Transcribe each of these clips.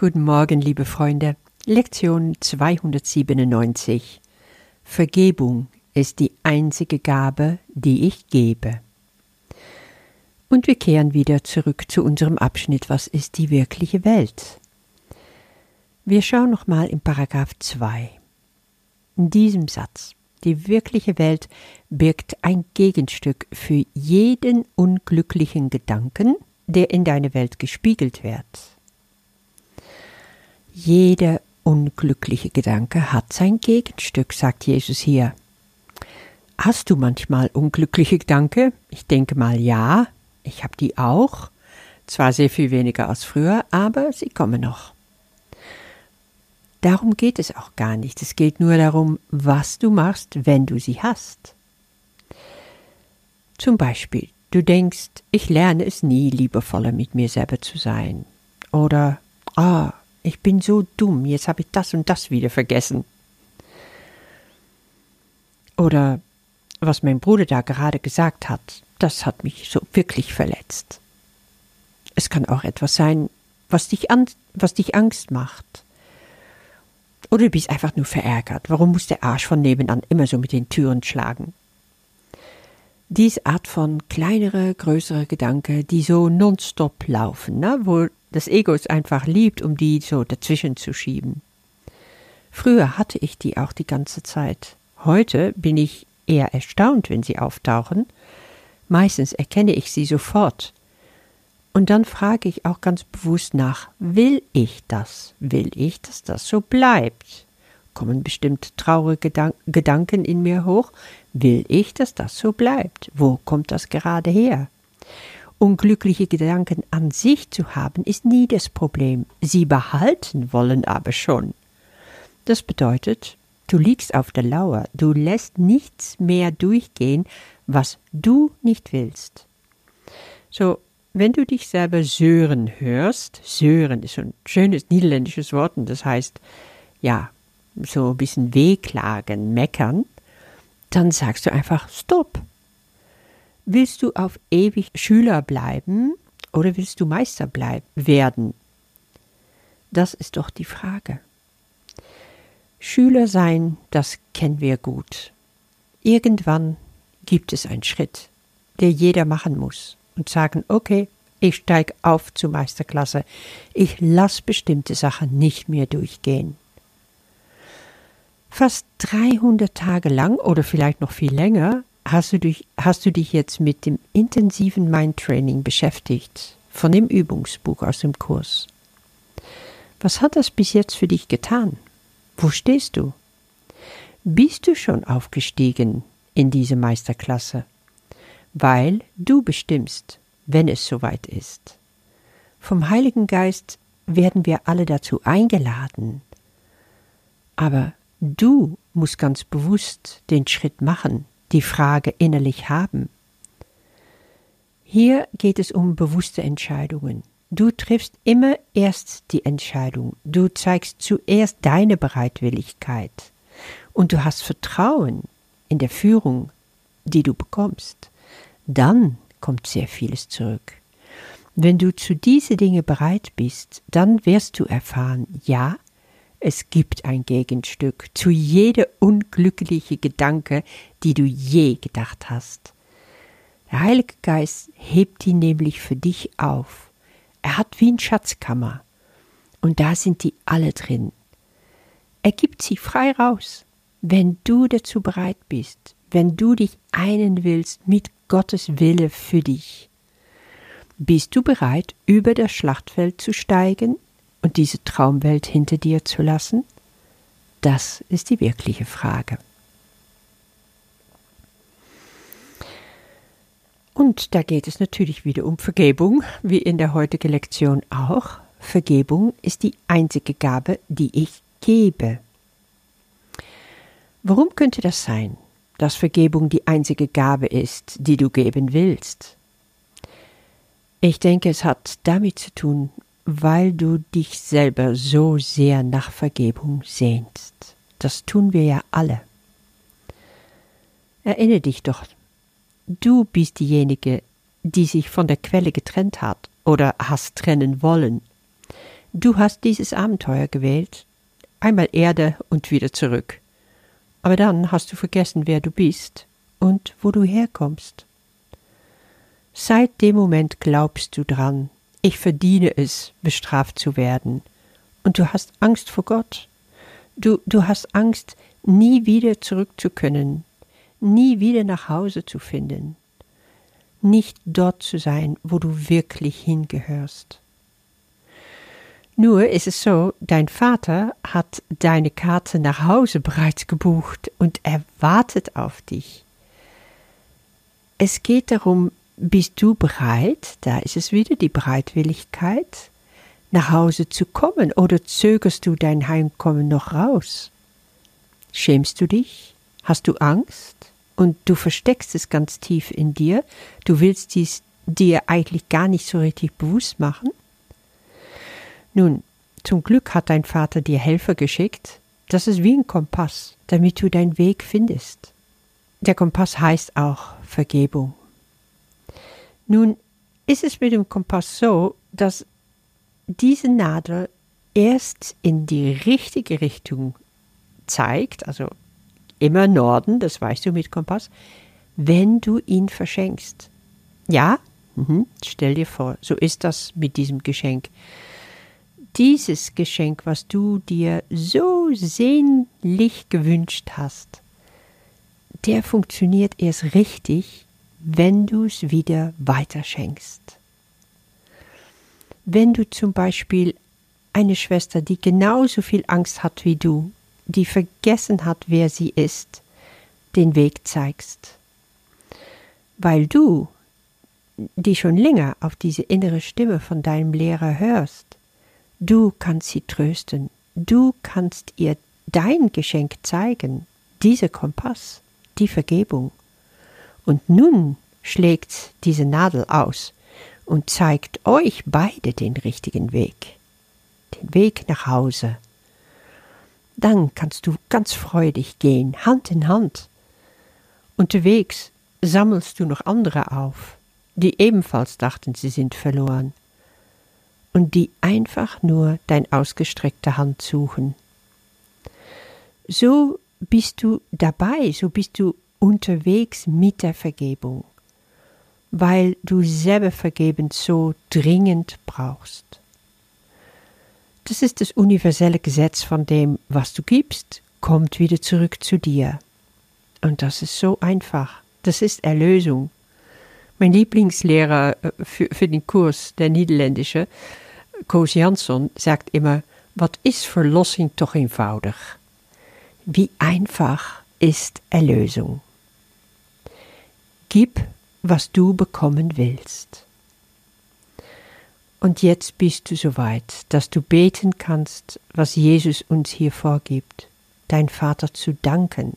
Guten Morgen, liebe Freunde. Lektion 297. Vergebung ist die einzige Gabe, die ich gebe. Und wir kehren wieder zurück zu unserem Abschnitt Was ist die wirkliche Welt? Wir schauen nochmal in Paragraph 2. In diesem Satz. Die wirkliche Welt birgt ein Gegenstück für jeden unglücklichen Gedanken, der in deine Welt gespiegelt wird. Jeder unglückliche Gedanke hat sein Gegenstück, sagt Jesus hier. Hast du manchmal unglückliche Gedanken? Ich denke mal ja, ich habe die auch. Zwar sehr viel weniger als früher, aber sie kommen noch. Darum geht es auch gar nicht. Es geht nur darum, was du machst, wenn du sie hast. Zum Beispiel, du denkst, ich lerne es nie, liebevoller mit mir selber zu sein. Oder, ah, ich bin so dumm, jetzt habe ich das und das wieder vergessen. Oder was mein Bruder da gerade gesagt hat, das hat mich so wirklich verletzt. Es kann auch etwas sein, was dich, an, was dich Angst macht. Oder du bist einfach nur verärgert. Warum muss der Arsch von nebenan immer so mit den Türen schlagen? Diese Art von kleinere, größere Gedanken, die so nonstop laufen, ne? wo das Ego es einfach liebt, um die so dazwischen zu schieben. Früher hatte ich die auch die ganze Zeit. Heute bin ich eher erstaunt, wenn sie auftauchen. Meistens erkenne ich sie sofort. Und dann frage ich auch ganz bewusst nach, will ich das? Will ich, dass das so bleibt? Kommen bestimmt traurige Gedan Gedanken in mir hoch? Will ich, dass das so bleibt? Wo kommt das gerade her? Unglückliche Gedanken an sich zu haben, ist nie das Problem. Sie behalten wollen aber schon. Das bedeutet, du liegst auf der Lauer, du lässt nichts mehr durchgehen, was du nicht willst. So, wenn du dich selber sören hörst, sören ist ein schönes niederländisches Wort und das heißt, ja, so ein bisschen wehklagen, meckern, dann sagst du einfach Stopp. Willst du auf ewig Schüler bleiben oder willst du Meister bleiben, werden? Das ist doch die Frage. Schüler sein, das kennen wir gut. Irgendwann gibt es einen Schritt, der jeder machen muss und sagen, okay, ich steige auf zur Meisterklasse, ich lasse bestimmte Sachen nicht mehr durchgehen. Fast 300 Tage lang oder vielleicht noch viel länger hast du dich, hast du dich jetzt mit dem intensiven Mindtraining beschäftigt, von dem Übungsbuch aus dem Kurs. Was hat das bis jetzt für dich getan? Wo stehst du? Bist du schon aufgestiegen in diese Meisterklasse? Weil du bestimmst, wenn es soweit ist. Vom Heiligen Geist werden wir alle dazu eingeladen. Aber du musst ganz bewusst den Schritt machen, die Frage innerlich haben. Hier geht es um bewusste Entscheidungen. Du triffst immer erst die Entscheidung. Du zeigst zuerst deine Bereitwilligkeit. Und du hast Vertrauen in der Führung, die du bekommst. Dann kommt sehr vieles zurück. Wenn du zu diese Dinge bereit bist, dann wirst du erfahren, ja, es gibt ein Gegenstück zu jeder unglückliche Gedanke, die du je gedacht hast. Der Heilige Geist hebt die nämlich für dich auf. Er hat wie ein Schatzkammer. Und da sind die alle drin. Er gibt sie frei raus, wenn du dazu bereit bist, wenn du dich einen willst mit Gottes Wille für dich. Bist du bereit, über das Schlachtfeld zu steigen und diese Traumwelt hinter dir zu lassen? Das ist die wirkliche Frage. Und da geht es natürlich wieder um Vergebung, wie in der heutigen Lektion auch. Vergebung ist die einzige Gabe, die ich gebe. Warum könnte das sein, dass Vergebung die einzige Gabe ist, die du geben willst? Ich denke, es hat damit zu tun, weil du dich selber so sehr nach Vergebung sehnst. Das tun wir ja alle. Erinnere dich doch, du bist diejenige, die sich von der Quelle getrennt hat oder hast trennen wollen. Du hast dieses Abenteuer gewählt, einmal Erde und wieder zurück. Aber dann hast du vergessen, wer du bist und wo du herkommst. Seit dem Moment glaubst du dran, ich verdiene es, bestraft zu werden, und du hast Angst vor Gott. Du, du hast Angst, nie wieder zurück zu können, nie wieder nach Hause zu finden, nicht dort zu sein, wo du wirklich hingehörst. Nur ist es so, dein Vater hat deine Karte nach Hause bereits gebucht und er wartet auf dich. Es geht darum, bist du bereit, da ist es wieder die Bereitwilligkeit, nach Hause zu kommen oder zögerst du dein Heimkommen noch raus? Schämst du dich? Hast du Angst? Und du versteckst es ganz tief in dir. Du willst dies dir eigentlich gar nicht so richtig bewusst machen. Nun, zum Glück hat dein Vater dir Helfer geschickt. Das ist wie ein Kompass, damit du deinen Weg findest. Der Kompass heißt auch Vergebung. Nun ist es mit dem Kompass so, dass diese Nadel erst in die richtige Richtung zeigt, also immer Norden, das weißt du mit Kompass, wenn du ihn verschenkst. Ja, mhm. stell dir vor, so ist das mit diesem Geschenk. Dieses Geschenk, was du dir so sehnlich gewünscht hast, der funktioniert erst richtig, wenn du es wieder weiterschenkst. Wenn du zum Beispiel eine Schwester, die genauso viel Angst hat wie du, die vergessen hat, wer sie ist, den Weg zeigst. Weil du, die schon länger auf diese innere Stimme von deinem Lehrer hörst, du kannst sie trösten, du kannst ihr dein Geschenk zeigen, dieser Kompass, die Vergebung. Und nun schlägt diese Nadel aus und zeigt euch beide den richtigen Weg, den Weg nach Hause dann kannst du ganz freudig gehen, Hand in Hand. Unterwegs sammelst du noch andere auf, die ebenfalls dachten, sie sind verloren, und die einfach nur dein ausgestreckte Hand suchen. So bist du dabei, so bist du unterwegs mit der Vergebung, weil du selber vergebend so dringend brauchst. Das ist das universelle Gesetz von dem, was du gibst, kommt wieder zurück zu dir. Und das ist so einfach. Das ist Erlösung. Mein Lieblingslehrer äh, für, für den Kurs, der niederländische, Koos Jansson, sagt immer, was ist Verlossing toch eenvoudig? Wie einfach ist Erlösung? Gib, was du bekommen willst. Und jetzt bist du so weit, dass du beten kannst, was Jesus uns hier vorgibt, dein Vater zu danken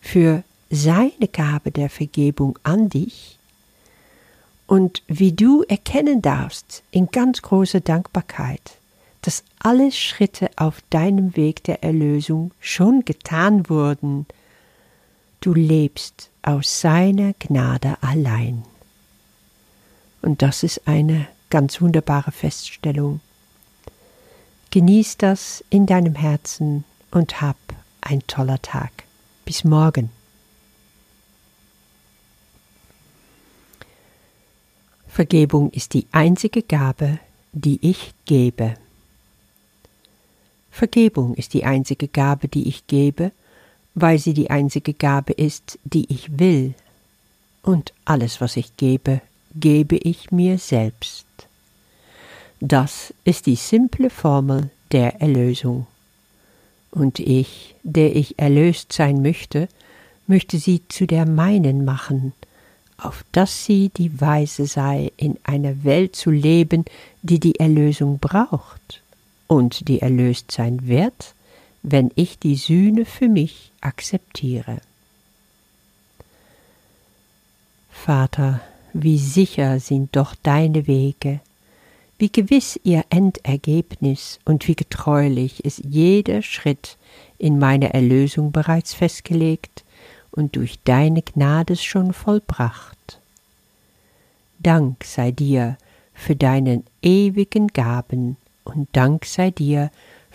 für seine Gabe der Vergebung an dich und wie du erkennen darfst in ganz großer Dankbarkeit, dass alle Schritte auf deinem Weg der Erlösung schon getan wurden. Du lebst aus seiner Gnade allein. Und das ist eine ganz wunderbare Feststellung. Genieß das in deinem Herzen und hab ein toller Tag. Bis morgen. Vergebung ist die einzige Gabe, die ich gebe. Vergebung ist die einzige Gabe, die ich gebe, weil sie die einzige Gabe ist, die ich will. Und alles, was ich gebe, gebe ich mir selbst. Das ist die simple Formel der Erlösung. Und ich, der ich erlöst sein möchte, möchte sie zu der meinen machen, auf dass sie die Weise sei, in einer Welt zu leben, die die Erlösung braucht und die erlöst sein wird, wenn ich die Sühne für mich akzeptiere. Vater, wie sicher sind doch deine Wege, wie gewiss ihr Endergebnis und wie getreulich ist jeder Schritt in meiner Erlösung bereits festgelegt und durch deine Gnade schon vollbracht. Dank sei dir für deinen ewigen Gaben und Dank sei dir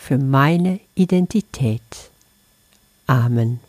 für meine Identität. Amen.